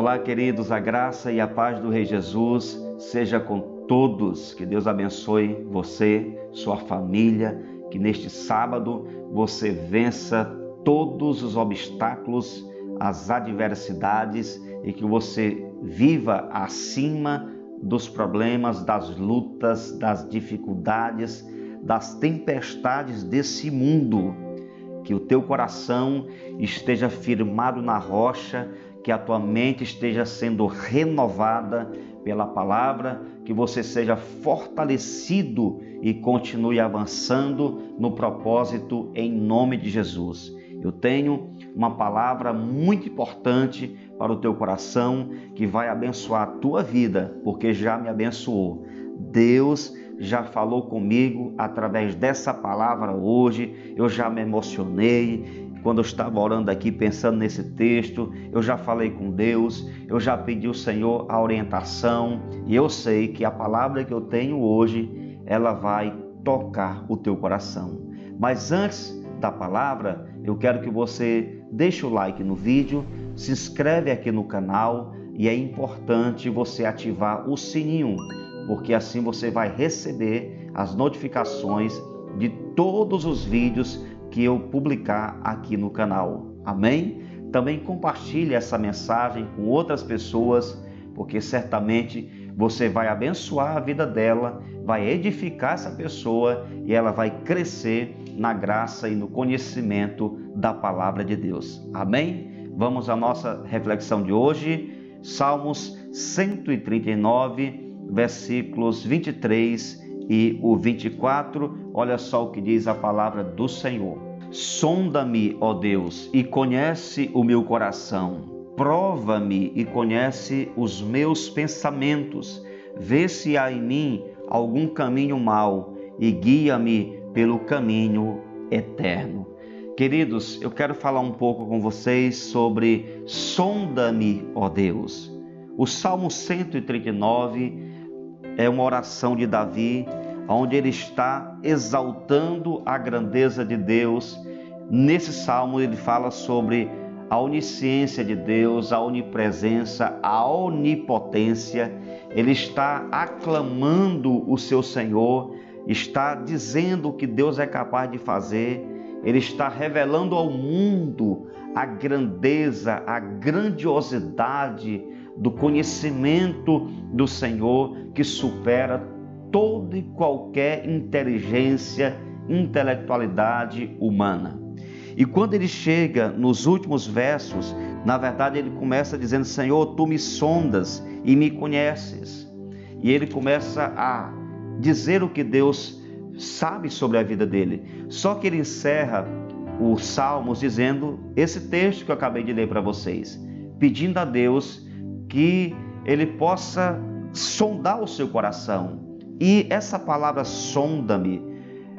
Olá, queridos, a graça e a paz do Rei Jesus seja com todos. Que Deus abençoe você, sua família, que neste sábado você vença todos os obstáculos, as adversidades e que você viva acima dos problemas, das lutas, das dificuldades, das tempestades desse mundo. Que o teu coração esteja firmado na rocha, que a tua mente esteja sendo renovada pela palavra, que você seja fortalecido e continue avançando no propósito em nome de Jesus. Eu tenho uma palavra muito importante para o teu coração que vai abençoar a tua vida, porque já me abençoou. Deus já falou comigo através dessa palavra hoje. Eu já me emocionei quando eu estava orando aqui pensando nesse texto. Eu já falei com Deus, eu já pedi ao Senhor a orientação e eu sei que a palavra que eu tenho hoje ela vai tocar o teu coração. Mas antes da palavra, eu quero que você deixe o like no vídeo, se inscreve aqui no canal e é importante você ativar o sininho, porque assim você vai receber as notificações de todos os vídeos que eu publicar aqui no canal. Amém? Também compartilhe essa mensagem com outras pessoas, porque certamente você vai abençoar a vida dela, vai edificar essa pessoa e ela vai crescer na graça e no conhecimento da palavra de Deus. Amém? Vamos à nossa reflexão de hoje, Salmos 139, versículos 23 e o 24. Olha só o que diz a palavra do Senhor. Sonda-me, ó Deus, e conhece o meu coração. Prova-me e conhece os meus pensamentos. Vê se há em mim algum caminho mau e guia-me pelo caminho eterno. Queridos, eu quero falar um pouco com vocês sobre sonda-me, ó Deus. O Salmo 139 é uma oração de Davi, onde ele está exaltando a grandeza de Deus. Nesse salmo ele fala sobre a onisciência de Deus, a onipresença, a onipotência. Ele está aclamando o seu Senhor está dizendo o que Deus é capaz de fazer, ele está revelando ao mundo a grandeza, a grandiosidade do conhecimento do Senhor que supera toda e qualquer inteligência, intelectualidade humana. E quando ele chega nos últimos versos, na verdade ele começa dizendo: Senhor, tu me sondas e me conheces. E ele começa a dizer o que Deus sabe sobre a vida dele. Só que ele encerra os Salmos dizendo esse texto que eu acabei de ler para vocês, pedindo a Deus que ele possa sondar o seu coração. E essa palavra sonda-me,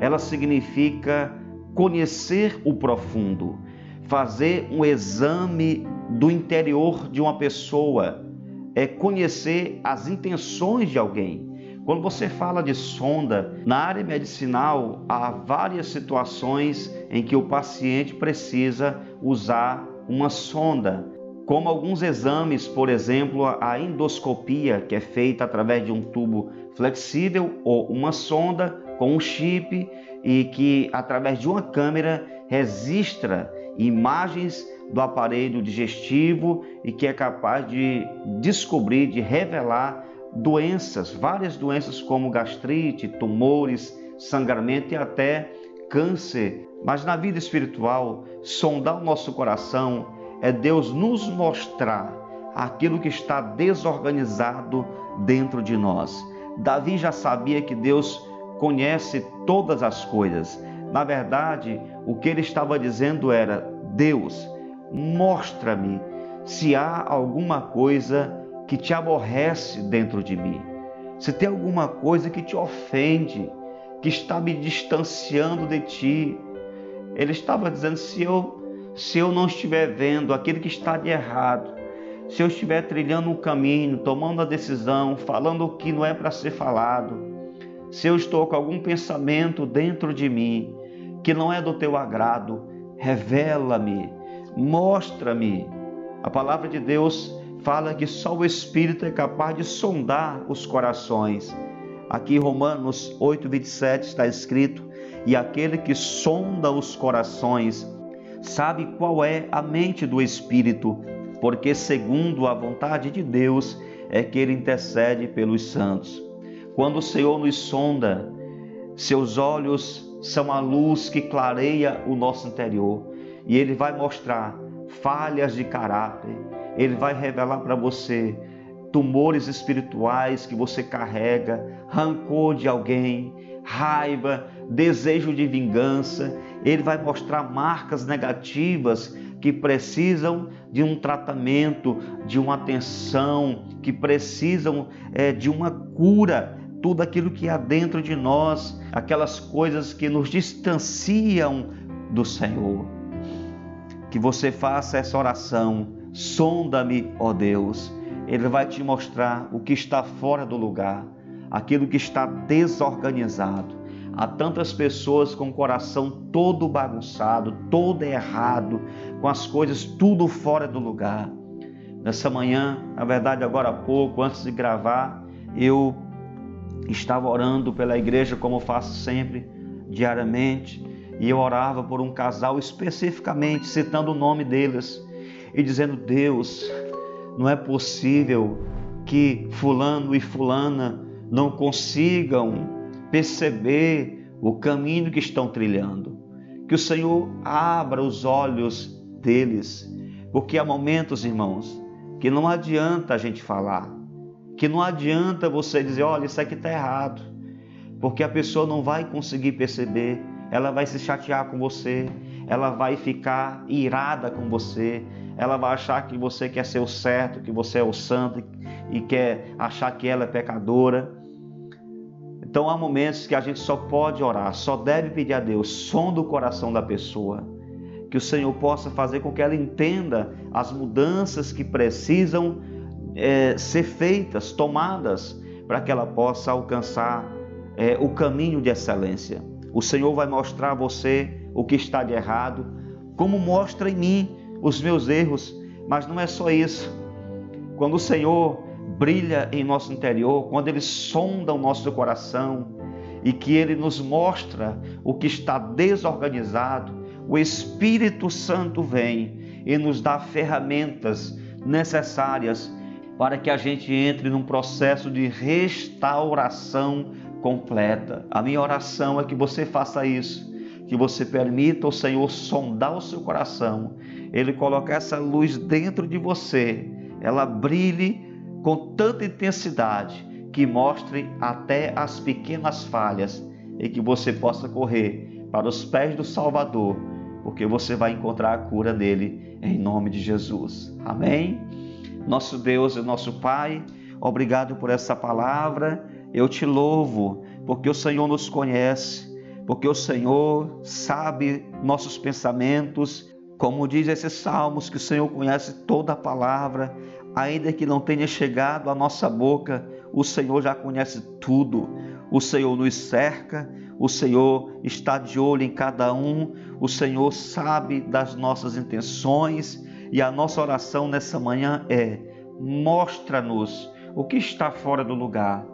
ela significa conhecer o profundo, fazer um exame do interior de uma pessoa, é conhecer as intenções de alguém. Quando você fala de sonda, na área medicinal há várias situações em que o paciente precisa usar uma sonda, como alguns exames, por exemplo, a endoscopia, que é feita através de um tubo flexível ou uma sonda com um chip e que através de uma câmera registra imagens do aparelho digestivo e que é capaz de descobrir, de revelar doenças, várias doenças como gastrite, tumores, sangramento e até câncer. Mas na vida espiritual, sondar o nosso coração é Deus nos mostrar aquilo que está desorganizado dentro de nós. Davi já sabia que Deus conhece todas as coisas. Na verdade, o que ele estava dizendo era: Deus, mostra-me se há alguma coisa que te aborrece dentro de mim, se tem alguma coisa que te ofende, que está me distanciando de ti. Ele estava dizendo: se eu, se eu não estiver vendo aquilo que está de errado, se eu estiver trilhando um caminho, tomando a decisão, falando o que não é para ser falado, se eu estou com algum pensamento dentro de mim que não é do teu agrado, revela-me, mostra-me. A palavra de Deus fala que só o Espírito é capaz de sondar os corações. Aqui em Romanos 8, 27 está escrito: E aquele que sonda os corações sabe qual é a mente do Espírito, porque segundo a vontade de Deus é que ele intercede pelos santos. Quando o Senhor nos sonda, seus olhos são a luz que clareia o nosso interior. E ele vai mostrar falhas de caráter, ele vai revelar para você tumores espirituais que você carrega, rancor de alguém, raiva, desejo de vingança. Ele vai mostrar marcas negativas que precisam de um tratamento, de uma atenção, que precisam é, de uma cura. Tudo aquilo que há dentro de nós, aquelas coisas que nos distanciam do Senhor. Que você faça essa oração Sonda-me, ó Deus. Ele vai te mostrar o que está fora do lugar, aquilo que está desorganizado. Há tantas pessoas com o coração todo bagunçado, todo errado, com as coisas tudo fora do lugar. Nessa manhã, na verdade, agora há pouco, antes de gravar, eu estava orando pela igreja, como faço sempre, diariamente, e eu orava por um casal especificamente, citando o nome deles e dizendo: Deus, não é possível que Fulano e Fulana não consigam perceber o caminho que estão trilhando. Que o Senhor abra os olhos deles, porque há momentos, irmãos, que não adianta a gente falar, que não adianta você dizer: olha, isso aqui está errado, porque a pessoa não vai conseguir perceber, ela vai se chatear com você, ela vai ficar irada com você, ela vai achar que você quer ser o certo, que você é o santo e quer achar que ela é pecadora. Então há momentos que a gente só pode orar, só deve pedir a Deus, som do coração da pessoa, que o Senhor possa fazer com que ela entenda as mudanças que precisam é, ser feitas, tomadas, para que ela possa alcançar é, o caminho de excelência. O Senhor vai mostrar a você o que está de errado, como mostra em mim os meus erros, mas não é só isso. Quando o Senhor brilha em nosso interior, quando Ele sonda o nosso coração e que Ele nos mostra o que está desorganizado, o Espírito Santo vem e nos dá ferramentas necessárias para que a gente entre num processo de restauração completa. A minha oração é que você faça isso, que você permita o Senhor sondar o seu coração ele colocar essa luz dentro de você, ela brilhe com tanta intensidade que mostre até as pequenas falhas e que você possa correr para os pés do Salvador, porque você vai encontrar a cura dele em nome de Jesus. Amém? Nosso Deus e nosso Pai, obrigado por essa palavra. Eu te louvo, porque o Senhor nos conhece, porque o Senhor sabe nossos pensamentos como diz esses salmos, que o Senhor conhece toda a palavra, ainda que não tenha chegado à nossa boca, o Senhor já conhece tudo. O Senhor nos cerca, o Senhor está de olho em cada um, o Senhor sabe das nossas intenções e a nossa oração nessa manhã é: mostra-nos o que está fora do lugar,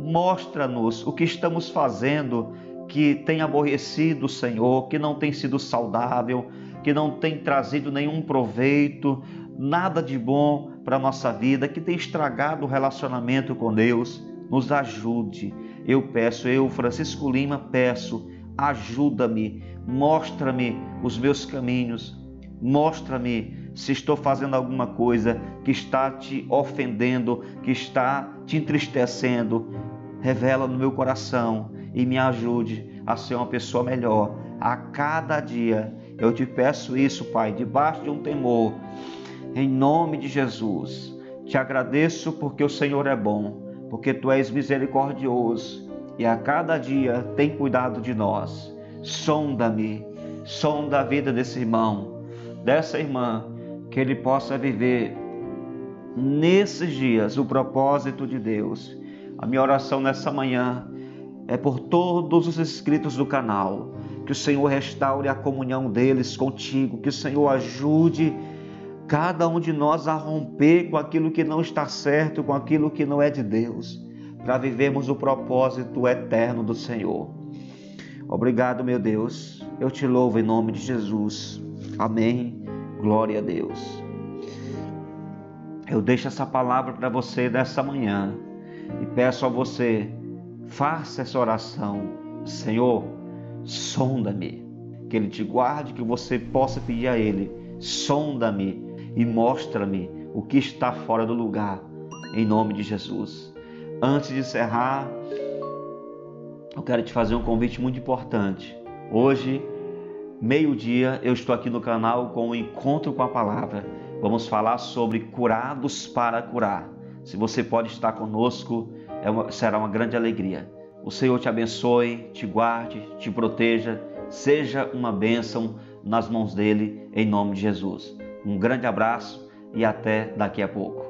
mostra-nos o que estamos fazendo que tem aborrecido o Senhor, que não tem sido saudável, que não tem trazido nenhum proveito, nada de bom para a nossa vida, que tem estragado o relacionamento com Deus, nos ajude. Eu peço, eu, Francisco Lima, peço, ajuda-me, mostra-me os meus caminhos, mostra-me se estou fazendo alguma coisa que está te ofendendo, que está te entristecendo. Revela no meu coração e me ajude a ser uma pessoa melhor a cada dia eu te peço isso, Pai, debaixo de um temor, em nome de Jesus. Te agradeço porque o Senhor é bom, porque tu és misericordioso e a cada dia tem cuidado de nós. Sonda-me, sonda a vida desse irmão, dessa irmã, que ele possa viver nesses dias o propósito de Deus. A minha oração nessa manhã é por todos os inscritos do canal que o Senhor restaure a comunhão deles contigo, que o Senhor ajude cada um de nós a romper com aquilo que não está certo, com aquilo que não é de Deus, para vivermos o propósito eterno do Senhor. Obrigado, meu Deus. Eu te louvo em nome de Jesus. Amém. Glória a Deus. Eu deixo essa palavra para você dessa manhã e peço a você, faça essa oração. Senhor, sonda-me. Que Ele te guarde, que você possa pedir a Ele, sonda-me e mostra-me o que está fora do lugar, em nome de Jesus. Antes de encerrar, eu quero te fazer um convite muito importante. Hoje, meio-dia, eu estou aqui no canal com o Encontro com a Palavra. Vamos falar sobre curados para curar. Se você pode estar conosco, é uma, será uma grande alegria. O Senhor te abençoe, te guarde, te proteja, seja uma bênção nas mãos dele, em nome de Jesus. Um grande abraço e até daqui a pouco.